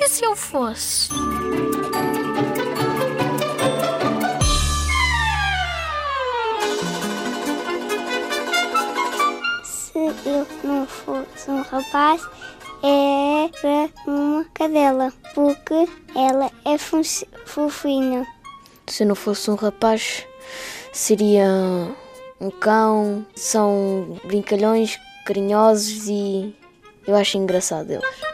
E se eu fosse? Se eu não fosse um rapaz, era uma cadela, porque ela é fofinha. Se eu não fosse um rapaz, seria um cão. São brincalhões, carinhosos e eu acho engraçado eles.